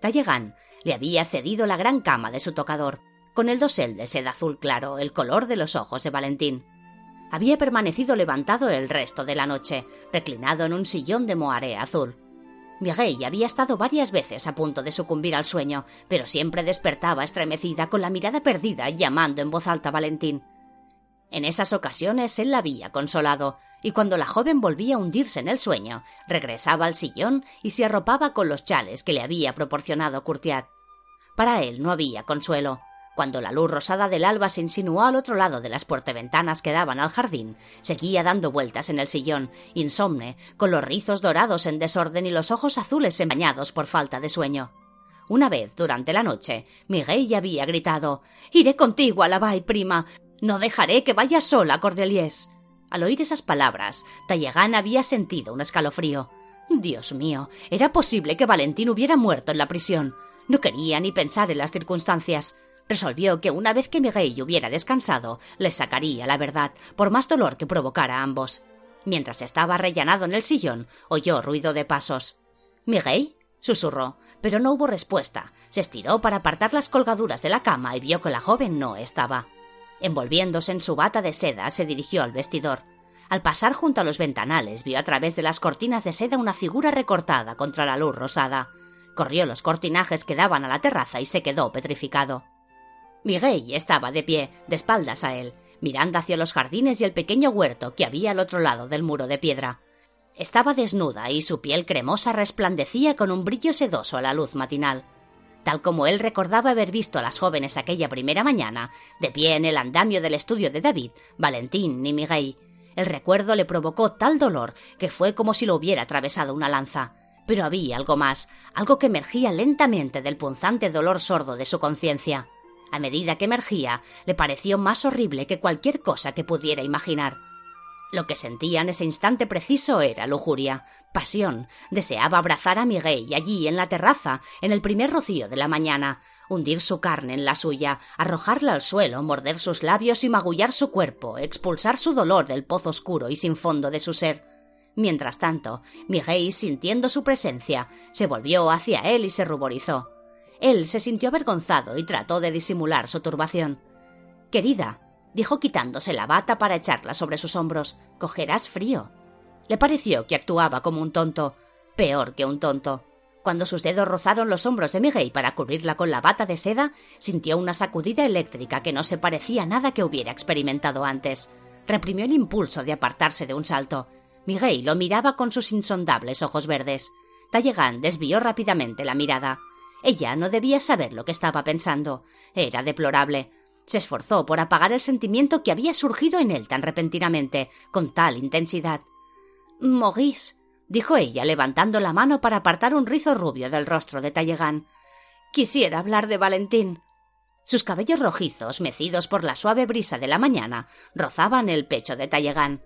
Tallegan le había cedido la gran cama de su tocador, con el dosel de seda azul claro, el color de los ojos de Valentín. Había permanecido levantado el resto de la noche, reclinado en un sillón de moaré azul. Miguel había estado varias veces a punto de sucumbir al sueño, pero siempre despertaba estremecida con la mirada perdida llamando en voz alta a Valentín. En esas ocasiones él la había consolado, y cuando la joven volvía a hundirse en el sueño, regresaba al sillón y se arropaba con los chales que le había proporcionado Curtiat. Para él no había consuelo. Cuando la luz rosada del alba se insinuó al otro lado de las puerteventanas que daban al jardín, seguía dando vueltas en el sillón, insomne, con los rizos dorados en desorden y los ojos azules empañados por falta de sueño. Una vez, durante la noche, Miguel ya había gritado Iré contigo a la bay, prima. No dejaré que vayas sola, Cordeliés. Al oír esas palabras, Tallegán había sentido un escalofrío. Dios mío, ¿era posible que Valentín hubiera muerto en la prisión? No quería ni pensar en las circunstancias. Resolvió que una vez que Miguel hubiera descansado, le sacaría la verdad, por más dolor que provocara a ambos. Mientras estaba rellenado en el sillón, oyó ruido de pasos. ¿Miguel? susurró, pero no hubo respuesta. Se estiró para apartar las colgaduras de la cama y vio que la joven no estaba. Envolviéndose en su bata de seda, se dirigió al vestidor. Al pasar junto a los ventanales, vio a través de las cortinas de seda una figura recortada contra la luz rosada. Corrió los cortinajes que daban a la terraza y se quedó petrificado. Miguel estaba de pie, de espaldas a él, mirando hacia los jardines y el pequeño huerto que había al otro lado del muro de piedra. Estaba desnuda y su piel cremosa resplandecía con un brillo sedoso a la luz matinal. Tal como él recordaba haber visto a las jóvenes aquella primera mañana, de pie en el andamio del estudio de David, Valentín y Miguel. El recuerdo le provocó tal dolor que fue como si lo hubiera atravesado una lanza. Pero había algo más, algo que emergía lentamente del punzante dolor sordo de su conciencia. A medida que emergía, le pareció más horrible que cualquier cosa que pudiera imaginar. Lo que sentía en ese instante preciso era lujuria, pasión. Deseaba abrazar a Miguel allí en la terraza, en el primer rocío de la mañana, hundir su carne en la suya, arrojarla al suelo, morder sus labios y magullar su cuerpo, expulsar su dolor del pozo oscuro y sin fondo de su ser. Mientras tanto, Miguel, sintiendo su presencia, se volvió hacia él y se ruborizó. Él se sintió avergonzado y trató de disimular su turbación. Querida, dijo quitándose la bata para echarla sobre sus hombros, cogerás frío. Le pareció que actuaba como un tonto, peor que un tonto. Cuando sus dedos rozaron los hombros de Miguel para cubrirla con la bata de seda, sintió una sacudida eléctrica que no se parecía a nada que hubiera experimentado antes. Reprimió el impulso de apartarse de un salto. Miguel lo miraba con sus insondables ojos verdes. Tallegan desvió rápidamente la mirada. Ella no debía saber lo que estaba pensando. Era deplorable. Se esforzó por apagar el sentimiento que había surgido en él tan repentinamente, con tal intensidad. Maurice, dijo ella, levantando la mano para apartar un rizo rubio del rostro de Tallegan. Quisiera hablar de Valentín. Sus cabellos rojizos, mecidos por la suave brisa de la mañana, rozaban el pecho de Tallegan.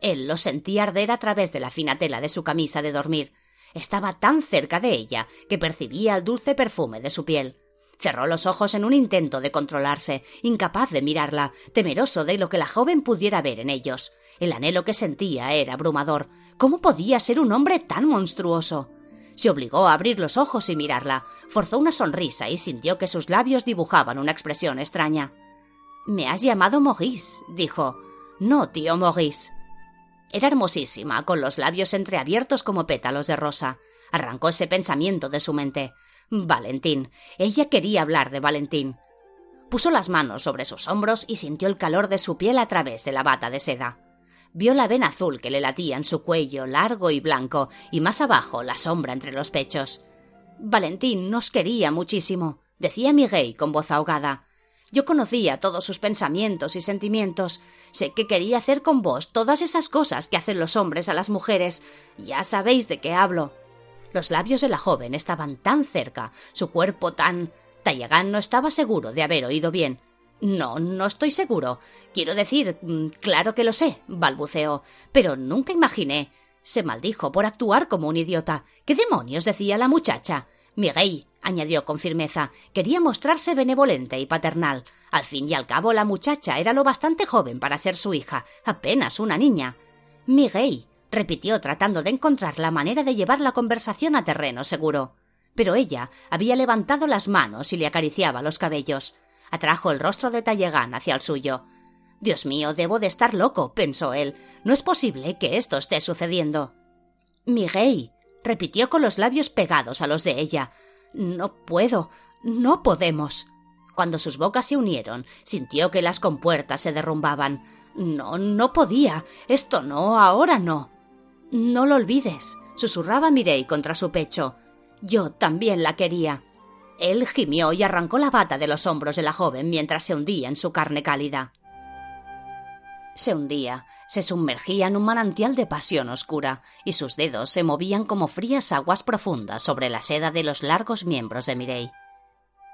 Él lo sentía arder a través de la fina tela de su camisa de dormir. Estaba tan cerca de ella que percibía el dulce perfume de su piel. Cerró los ojos en un intento de controlarse, incapaz de mirarla, temeroso de lo que la joven pudiera ver en ellos. El anhelo que sentía era abrumador. ¿Cómo podía ser un hombre tan monstruoso? Se obligó a abrir los ojos y mirarla. Forzó una sonrisa y sintió que sus labios dibujaban una expresión extraña. Me has llamado Maurice, dijo. No, tío Maurice. Era hermosísima, con los labios entreabiertos como pétalos de rosa. Arrancó ese pensamiento de su mente. Valentín. Ella quería hablar de Valentín. Puso las manos sobre sus hombros y sintió el calor de su piel a través de la bata de seda. Vio la vena azul que le latía en su cuello largo y blanco, y más abajo la sombra entre los pechos. Valentín nos quería muchísimo, decía Miguel con voz ahogada. Yo conocía todos sus pensamientos y sentimientos. Sé que quería hacer con vos todas esas cosas que hacen los hombres a las mujeres. Ya sabéis de qué hablo. Los labios de la joven estaban tan cerca, su cuerpo tan. Tallagán no estaba seguro de haber oído bien. No, no estoy seguro. Quiero decir, mm, claro que lo sé, balbuceó, pero nunca imaginé. Se maldijo por actuar como un idiota. ¿Qué demonios decía la muchacha? Miguel, añadió con firmeza, quería mostrarse benevolente y paternal. Al fin y al cabo la muchacha era lo bastante joven para ser su hija, apenas una niña. Miguel, repitió tratando de encontrar la manera de llevar la conversación a terreno seguro. Pero ella había levantado las manos y le acariciaba los cabellos. Atrajo el rostro de Tallegán hacia el suyo. Dios mío, debo de estar loco, pensó él. No es posible que esto esté sucediendo. Miguel, repitió con los labios pegados a los de ella. No puedo, no podemos. Cuando sus bocas se unieron, sintió que las compuertas se derrumbaban. No, no podía. Esto no, ahora no. No lo olvides, susurraba Mirey contra su pecho. Yo también la quería. Él gimió y arrancó la bata de los hombros de la joven mientras se hundía en su carne cálida. Se hundía, se sumergía en un manantial de pasión oscura, y sus dedos se movían como frías aguas profundas sobre la seda de los largos miembros de Mireille.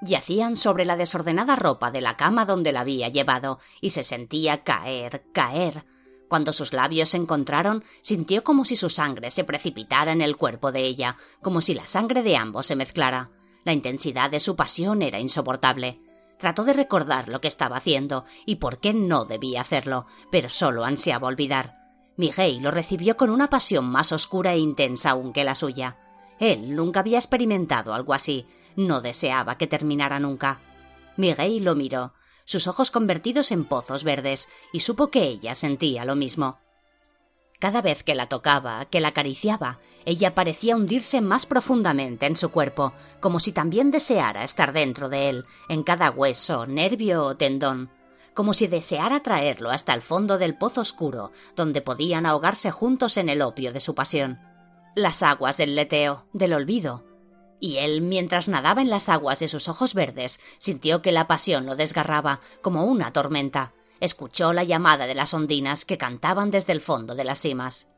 Yacían sobre la desordenada ropa de la cama donde la había llevado, y se sentía caer, caer. Cuando sus labios se encontraron, sintió como si su sangre se precipitara en el cuerpo de ella, como si la sangre de ambos se mezclara. La intensidad de su pasión era insoportable. Trató de recordar lo que estaba haciendo y por qué no debía hacerlo, pero solo ansiaba olvidar. Miguel lo recibió con una pasión más oscura e intensa aún que la suya. Él nunca había experimentado algo así, no deseaba que terminara nunca. Miguel lo miró, sus ojos convertidos en pozos verdes, y supo que ella sentía lo mismo. Cada vez que la tocaba, que la acariciaba, ella parecía hundirse más profundamente en su cuerpo, como si también deseara estar dentro de él, en cada hueso, nervio o tendón, como si deseara traerlo hasta el fondo del pozo oscuro, donde podían ahogarse juntos en el opio de su pasión. Las aguas del leteo, del olvido. Y él, mientras nadaba en las aguas de sus ojos verdes, sintió que la pasión lo desgarraba como una tormenta, escuchó la llamada de las ondinas que cantaban desde el fondo de las cimas.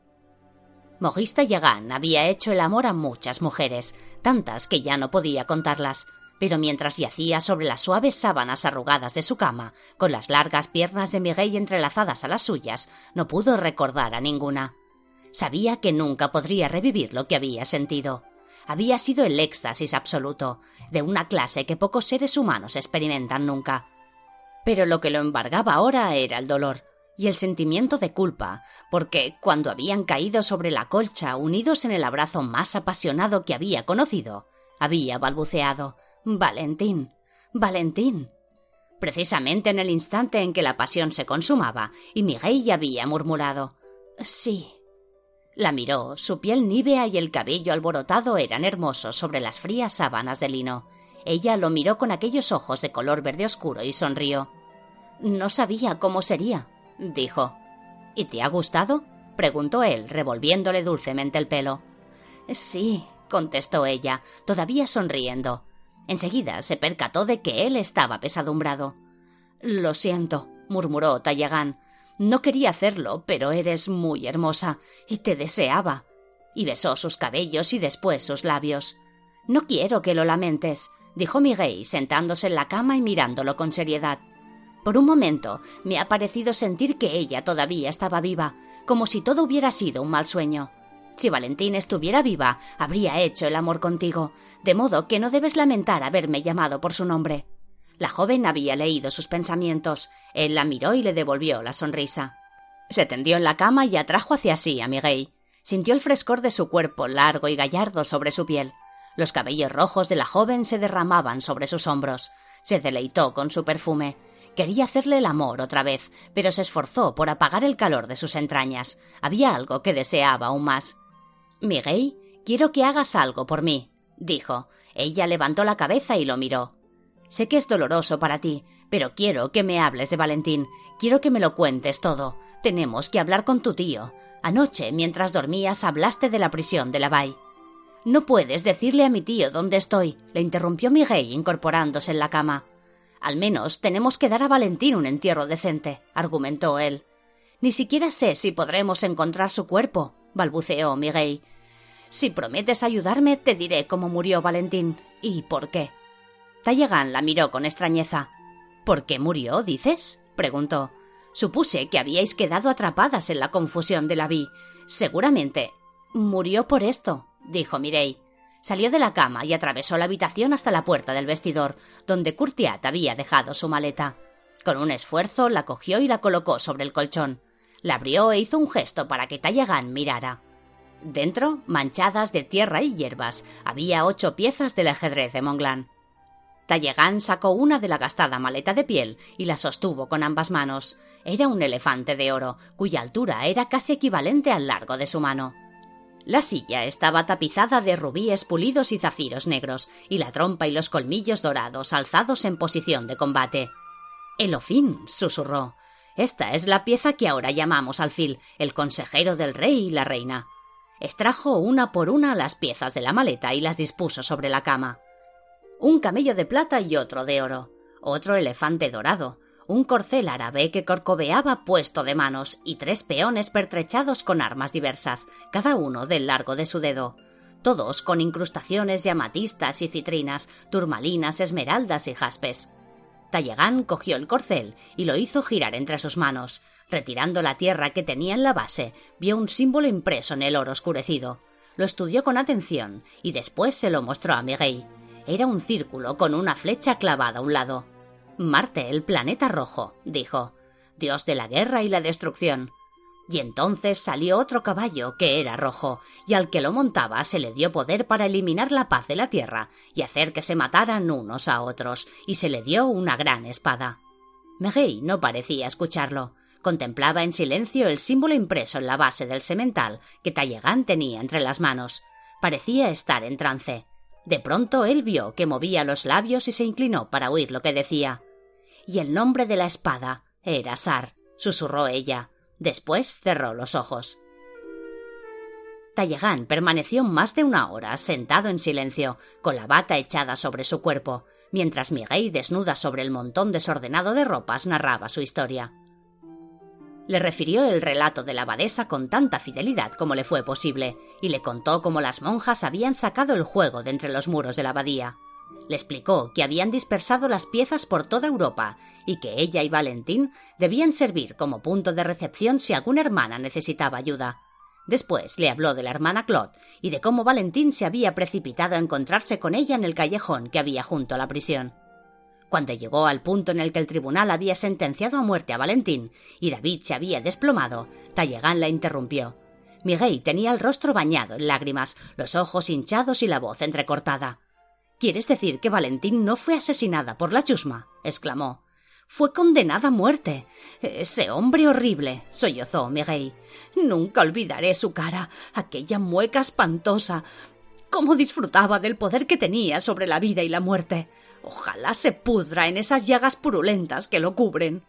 Mogista Yagán había hecho el amor a muchas mujeres, tantas que ya no podía contarlas, pero mientras yacía sobre las suaves sábanas arrugadas de su cama, con las largas piernas de Miguel entrelazadas a las suyas, no pudo recordar a ninguna. Sabía que nunca podría revivir lo que había sentido. Había sido el éxtasis absoluto, de una clase que pocos seres humanos experimentan nunca, pero lo que lo embargaba ahora era el dolor y el sentimiento de culpa, porque cuando habían caído sobre la colcha unidos en el abrazo más apasionado que había conocido, había balbuceado Valentín. Valentín. Precisamente en el instante en que la pasión se consumaba, y Miguel había murmurado Sí. La miró, su piel nívea y el cabello alborotado eran hermosos sobre las frías sábanas de lino. Ella lo miró con aquellos ojos de color verde oscuro y sonrió. No sabía cómo sería, dijo. ¿Y te ha gustado? preguntó él, revolviéndole dulcemente el pelo. Sí, contestó ella, todavía sonriendo. Enseguida se percató de que él estaba pesadumbrado. Lo siento, murmuró Tallagán. No quería hacerlo, pero eres muy hermosa y te deseaba. Y besó sus cabellos y después sus labios. No quiero que lo lamentes, dijo Miguel, sentándose en la cama y mirándolo con seriedad. Por un momento me ha parecido sentir que ella todavía estaba viva, como si todo hubiera sido un mal sueño. Si Valentín estuviera viva, habría hecho el amor contigo, de modo que no debes lamentar haberme llamado por su nombre. La joven había leído sus pensamientos. Él la miró y le devolvió la sonrisa. Se tendió en la cama y atrajo hacia sí a Miguel. Sintió el frescor de su cuerpo largo y gallardo sobre su piel. Los cabellos rojos de la joven se derramaban sobre sus hombros. Se deleitó con su perfume. Quería hacerle el amor otra vez, pero se esforzó por apagar el calor de sus entrañas. Había algo que deseaba aún más. Miguel, quiero que hagas algo por mí, dijo. Ella levantó la cabeza y lo miró. Sé que es doloroso para ti, pero quiero que me hables de Valentín. Quiero que me lo cuentes todo. Tenemos que hablar con tu tío. Anoche, mientras dormías, hablaste de la prisión de la Bay. No puedes decirle a mi tío dónde estoy, le interrumpió Miguel incorporándose en la cama. Al menos tenemos que dar a Valentín un entierro decente, argumentó él. Ni siquiera sé si podremos encontrar su cuerpo, balbuceó Miguel. Si prometes ayudarme, te diré cómo murió Valentín y por qué. Tallegan la miró con extrañeza. ¿Por qué murió, dices? preguntó. Supuse que habíais quedado atrapadas en la confusión de la vi. Seguramente. Murió por esto, dijo Mirey. Salió de la cama y atravesó la habitación hasta la puerta del vestidor, donde Curtiat había dejado su maleta. Con un esfuerzo la cogió y la colocó sobre el colchón. La abrió e hizo un gesto para que Tallagan mirara. Dentro, manchadas de tierra y hierbas, había ocho piezas del ajedrez de Monglan. Tallegan sacó una de la gastada maleta de piel y la sostuvo con ambas manos. Era un elefante de oro, cuya altura era casi equivalente al largo de su mano. La silla estaba tapizada de rubíes pulidos y zafiros negros, y la trompa y los colmillos dorados alzados en posición de combate. Elofín, susurró. Esta es la pieza que ahora llamamos alfil, el consejero del rey y la reina. Extrajo una por una las piezas de la maleta y las dispuso sobre la cama. un camello de plata y otro de oro, otro elefante dorado, un corcel árabe que corcoveaba puesto de manos y tres peones pertrechados con armas diversas, cada uno del largo de su dedo, todos con incrustaciones de amatistas y citrinas, turmalinas, esmeraldas y jaspes. Tallegán cogió el corcel y lo hizo girar entre sus manos. Retirando la tierra que tenía en la base, vio un símbolo impreso en el oro oscurecido. Lo estudió con atención y después se lo mostró a Miguel. Era un círculo con una flecha clavada a un lado. Marte, el planeta rojo, dijo, dios de la guerra y la destrucción. Y entonces salió otro caballo que era rojo, y al que lo montaba se le dio poder para eliminar la paz de la tierra y hacer que se mataran unos a otros, y se le dio una gran espada. Miguel no parecía escucharlo. Contemplaba en silencio el símbolo impreso en la base del semental que Tallegán tenía entre las manos. Parecía estar en trance. De pronto él vio que movía los labios y se inclinó para oír lo que decía. Y el nombre de la espada era Sar, susurró ella. Después cerró los ojos. Tallegán permaneció más de una hora sentado en silencio, con la bata echada sobre su cuerpo, mientras Miguel, desnuda sobre el montón desordenado de ropas, narraba su historia. Le refirió el relato de la abadesa con tanta fidelidad como le fue posible, y le contó cómo las monjas habían sacado el juego de entre los muros de la abadía. Le explicó que habían dispersado las piezas por toda Europa y que ella y Valentín debían servir como punto de recepción si alguna hermana necesitaba ayuda. Después le habló de la hermana Claude y de cómo Valentín se había precipitado a encontrarse con ella en el callejón que había junto a la prisión. Cuando llegó al punto en el que el tribunal había sentenciado a muerte a Valentín y David se había desplomado, Tallegán la interrumpió. Miguel tenía el rostro bañado en lágrimas, los ojos hinchados y la voz entrecortada. ¿Quieres decir que Valentín no fue asesinada por la chusma? exclamó. Fue condenada a muerte. Ese hombre horrible, sollozó Miguel. Nunca olvidaré su cara, aquella mueca espantosa. Cómo disfrutaba del poder que tenía sobre la vida y la muerte. Ojalá se pudra en esas llagas purulentas que lo cubren.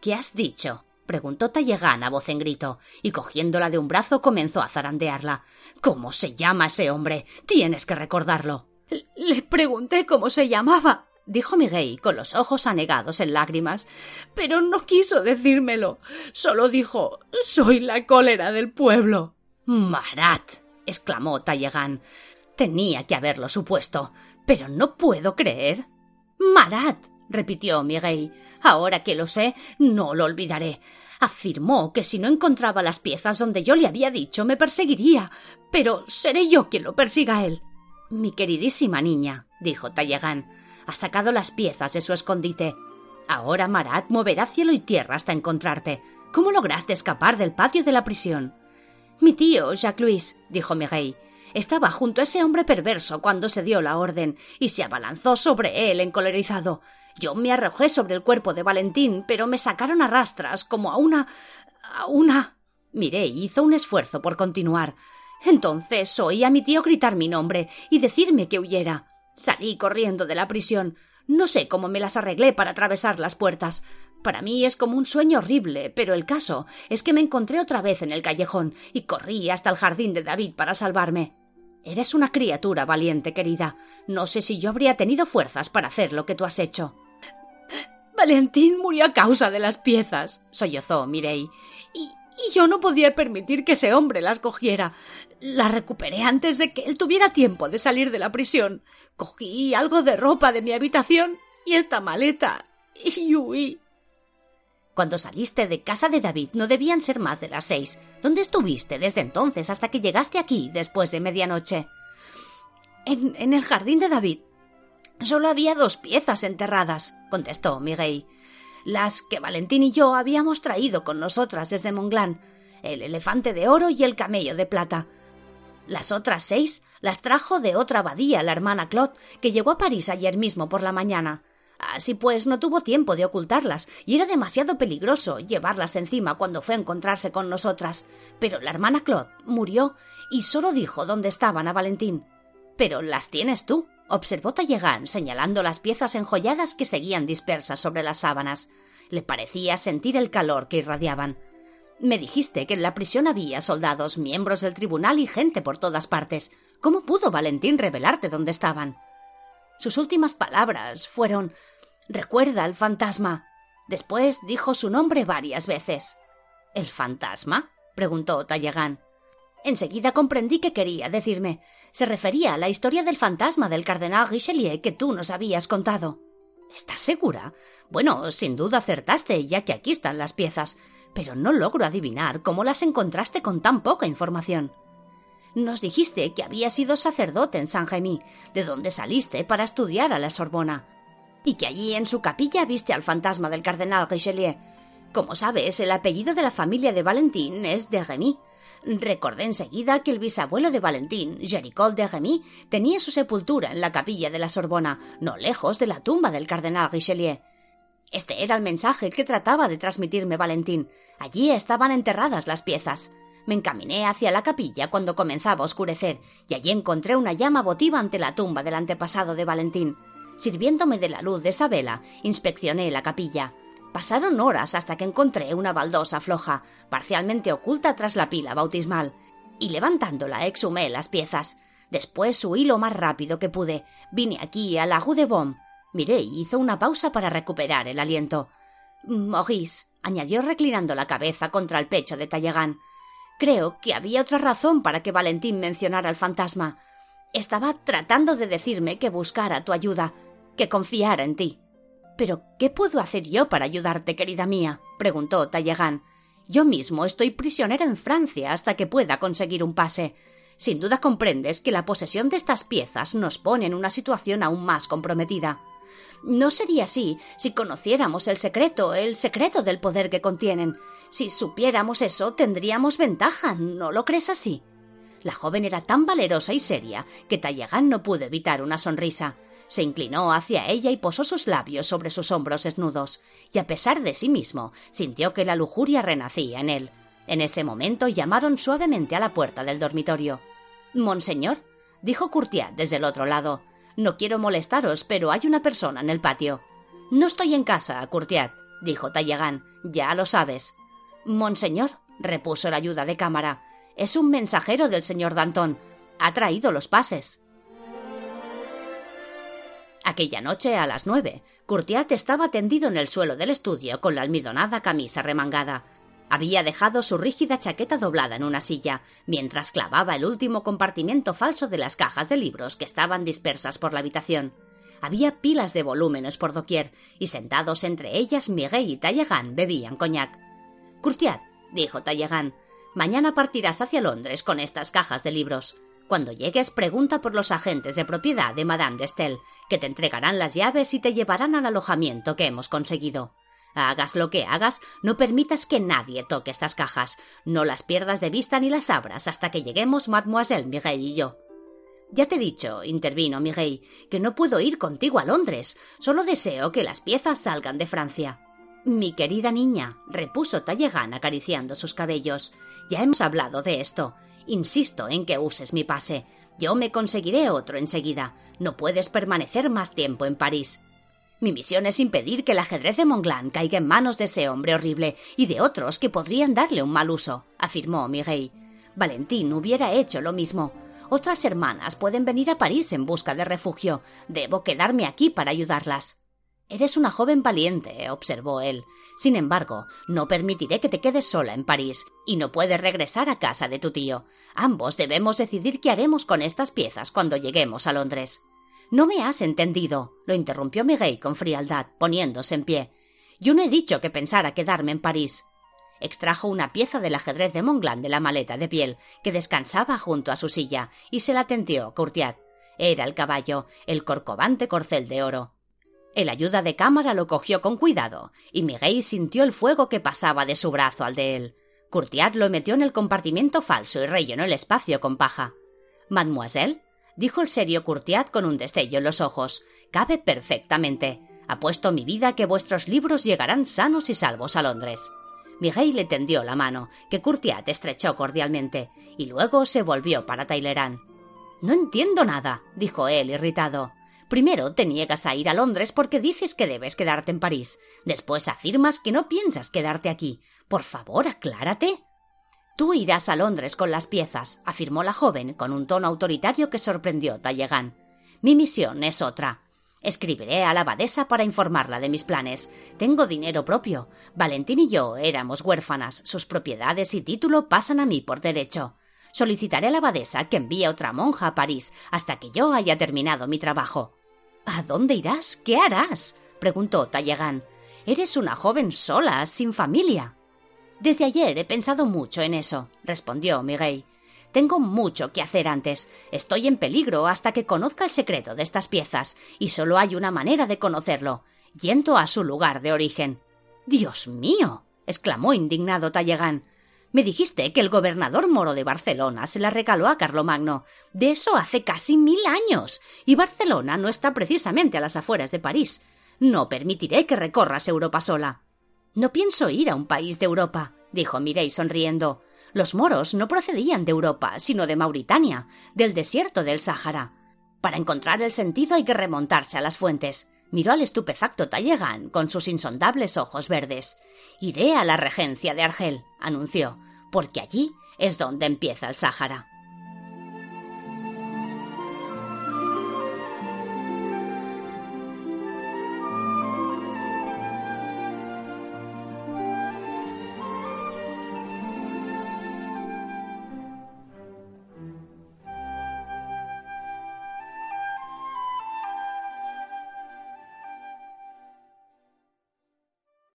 ¿Qué has dicho? preguntó Tallegán a voz en grito, y cogiéndola de un brazo comenzó a zarandearla. ¿Cómo se llama ese hombre? Tienes que recordarlo. Le pregunté cómo se llamaba, dijo Miguel con los ojos anegados en lágrimas, pero no quiso decírmelo. Solo dijo Soy la cólera del pueblo. Marat. exclamó Tallegán. Tenía que haberlo supuesto, pero no puedo creer. Marat, repitió Miguel. Ahora que lo sé, no lo olvidaré. Afirmó que si no encontraba las piezas donde yo le había dicho, me perseguiría. Pero seré yo quien lo persiga a él. Mi queridísima niña, dijo Tallegán, ha sacado las piezas de su escondite. Ahora Marat moverá cielo y tierra hasta encontrarte. ¿Cómo lograste escapar del patio de la prisión? Mi tío, Jacques Louis, dijo Miguel, estaba junto a ese hombre perverso cuando se dio la orden y se abalanzó sobre él encolerizado. Yo me arrojé sobre el cuerpo de Valentín, pero me sacaron a rastras como a una. a una. Y hizo un esfuerzo por continuar. Entonces oí a mi tío gritar mi nombre y decirme que huyera. Salí corriendo de la prisión. No sé cómo me las arreglé para atravesar las puertas. Para mí es como un sueño horrible, pero el caso es que me encontré otra vez en el callejón y corrí hasta el jardín de David para salvarme. Eres una criatura valiente, querida. No sé si yo habría tenido fuerzas para hacer lo que tú has hecho. Valentín murió a causa de las piezas, sollozó Mirei. Y, yo no podía permitir que ese hombre las cogiera. Las recuperé antes de que él tuviera tiempo de salir de la prisión. Cogí algo de ropa de mi habitación y esta maleta y huí. Cuando saliste de casa de David no debían ser más de las seis. ¿Dónde estuviste desde entonces hasta que llegaste aquí después de medianoche? En, en el jardín de David. Solo había dos piezas enterradas, contestó Miguel. Las que Valentín y yo habíamos traído con nosotras desde Monglán, el elefante de oro y el camello de plata. Las otras seis las trajo de otra abadía la hermana Claude, que llegó a París ayer mismo por la mañana. Así pues, no tuvo tiempo de ocultarlas, y era demasiado peligroso llevarlas encima cuando fue a encontrarse con nosotras. Pero la hermana Claude murió y solo dijo dónde estaban a Valentín. Pero las tienes tú, observó Tallegán, señalando las piezas enjolladas que seguían dispersas sobre las sábanas. Le parecía sentir el calor que irradiaban. Me dijiste que en la prisión había soldados, miembros del tribunal y gente por todas partes. ¿Cómo pudo Valentín revelarte dónde estaban? Sus últimas palabras fueron Recuerda al fantasma. Después dijo su nombre varias veces. ¿El fantasma? preguntó Tallegan. Enseguida comprendí que quería decirme. Se refería a la historia del fantasma del cardenal Richelieu que tú nos habías contado. ¿Estás segura? Bueno, sin duda acertaste, ya que aquí están las piezas, pero no logro adivinar cómo las encontraste con tan poca información. Nos dijiste que había sido sacerdote en Saint-Rémy, de donde saliste para estudiar a la Sorbona, y que allí en su capilla viste al fantasma del cardenal Richelieu. Como sabes, el apellido de la familia de Valentín es de Remy, Recordé enseguida que el bisabuelo de Valentín, Jericol de Remy, tenía su sepultura en la capilla de la Sorbona, no lejos de la tumba del cardenal Richelieu. Este era el mensaje que trataba de transmitirme Valentín. Allí estaban enterradas las piezas. Me encaminé hacia la capilla cuando comenzaba a oscurecer, y allí encontré una llama votiva ante la tumba del antepasado de Valentín. Sirviéndome de la luz de esa vela, inspeccioné la capilla. Pasaron horas hasta que encontré una baldosa floja, parcialmente oculta tras la pila bautismal, y levantándola exhumé las piezas. Después huí lo más rápido que pude. Vine aquí a la Rue de. Miré y hizo una pausa para recuperar el aliento. Maurice, añadió reclinando la cabeza contra el pecho de Tallegan. Creo que había otra razón para que Valentín mencionara al fantasma. Estaba tratando de decirme que buscara tu ayuda, que confiara en ti. Pero, ¿qué puedo hacer yo para ayudarte, querida mía? preguntó Tallegan. Yo mismo estoy prisionero en Francia hasta que pueda conseguir un pase. Sin duda comprendes que la posesión de estas piezas nos pone en una situación aún más comprometida. No sería así si conociéramos el secreto, el secreto del poder que contienen. Si supiéramos eso, tendríamos ventaja. ¿No lo crees así? La joven era tan valerosa y seria que Tallegan no pudo evitar una sonrisa. Se inclinó hacia ella y posó sus labios sobre sus hombros desnudos, y a pesar de sí mismo, sintió que la lujuria renacía en él. En ese momento llamaron suavemente a la puerta del dormitorio. Monseñor, dijo Courtiat desde el otro lado. No quiero molestaros, pero hay una persona en el patio. No estoy en casa, Courtiat, dijo Tallegan. Ya lo sabes. Monseñor, repuso el ayuda de cámara, es un mensajero del señor Danton. Ha traído los pases. Aquella noche, a las nueve, Courtiat estaba tendido en el suelo del estudio con la almidonada camisa remangada. Había dejado su rígida chaqueta doblada en una silla, mientras clavaba el último compartimiento falso de las cajas de libros que estaban dispersas por la habitación. Había pilas de volúmenes por doquier, y sentados entre ellas Miguel y Tallegan bebían coñac. Courtiat, dijo Tallegan, mañana partirás hacia Londres con estas cajas de libros. Cuando llegues, pregunta por los agentes de propiedad de Madame de Estel, que te entregarán las llaves y te llevarán al alojamiento que hemos conseguido. Hagas lo que hagas, no permitas que nadie toque estas cajas. No las pierdas de vista ni las abras hasta que lleguemos Mademoiselle Miguel y yo. Ya te he dicho, intervino Miguel, que no puedo ir contigo a Londres. Solo deseo que las piezas salgan de Francia. Mi querida niña, repuso Tallegan acariciando sus cabellos, ya hemos hablado de esto. Insisto en que uses mi pase. Yo me conseguiré otro enseguida. No puedes permanecer más tiempo en París. Mi misión es impedir que el ajedrez de Monglán caiga en manos de ese hombre horrible y de otros que podrían darle un mal uso, afirmó Miguel. Valentín hubiera hecho lo mismo. Otras hermanas pueden venir a París en busca de refugio. Debo quedarme aquí para ayudarlas. Eres una joven valiente, observó él. Sin embargo, no permitiré que te quedes sola en París, y no puedes regresar a casa de tu tío. Ambos debemos decidir qué haremos con estas piezas cuando lleguemos a Londres. No me has entendido, lo interrumpió Miguel con frialdad, poniéndose en pie. Yo no he dicho que pensara quedarme en París. Extrajo una pieza del ajedrez de Monglán de la maleta de piel, que descansaba junto a su silla, y se la tenteó Courtiat. Era el caballo, el corcovante corcel de oro. El ayuda de cámara lo cogió con cuidado, y Miguel sintió el fuego que pasaba de su brazo al de él. Courtiat lo metió en el compartimiento falso y rellenó el espacio con paja. Mademoiselle, dijo el serio Courtiat con un destello en los ojos, cabe perfectamente. Apuesto mi vida que vuestros libros llegarán sanos y salvos a Londres. Miguel le tendió la mano, que Courtiat estrechó cordialmente, y luego se volvió para Tailerán. No entiendo nada, dijo él irritado. Primero te niegas a ir a Londres porque dices que debes quedarte en París. Después afirmas que no piensas quedarte aquí. Por favor, aclárate. Tú irás a Londres con las piezas, afirmó la joven con un tono autoritario que sorprendió Tallegan. Mi misión es otra. Escribiré a la abadesa para informarla de mis planes. Tengo dinero propio. Valentín y yo éramos huérfanas. Sus propiedades y título pasan a mí por derecho. Solicitaré a la abadesa que envíe otra monja a París hasta que yo haya terminado mi trabajo. ¿A dónde irás? ¿Qué harás? preguntó Talleyrand. Eres una joven sola, sin familia. Desde ayer he pensado mucho en eso, respondió Miguel. Tengo mucho que hacer antes. Estoy en peligro hasta que conozca el secreto de estas piezas, y solo hay una manera de conocerlo, yendo a su lugar de origen. Dios mío. exclamó indignado Talleyrand. Me dijiste que el gobernador moro de Barcelona se la regaló a Carlomagno. De eso hace casi mil años. Y Barcelona no está precisamente a las afueras de París. No permitiré que recorras Europa sola. No pienso ir a un país de Europa, dijo Mirey sonriendo. Los moros no procedían de Europa, sino de Mauritania, del desierto del Sáhara. Para encontrar el sentido hay que remontarse a las fuentes. Miró al estupefacto Tallegan con sus insondables ojos verdes. Iré a la regencia de Argel, anunció, porque allí es donde empieza el Sáhara.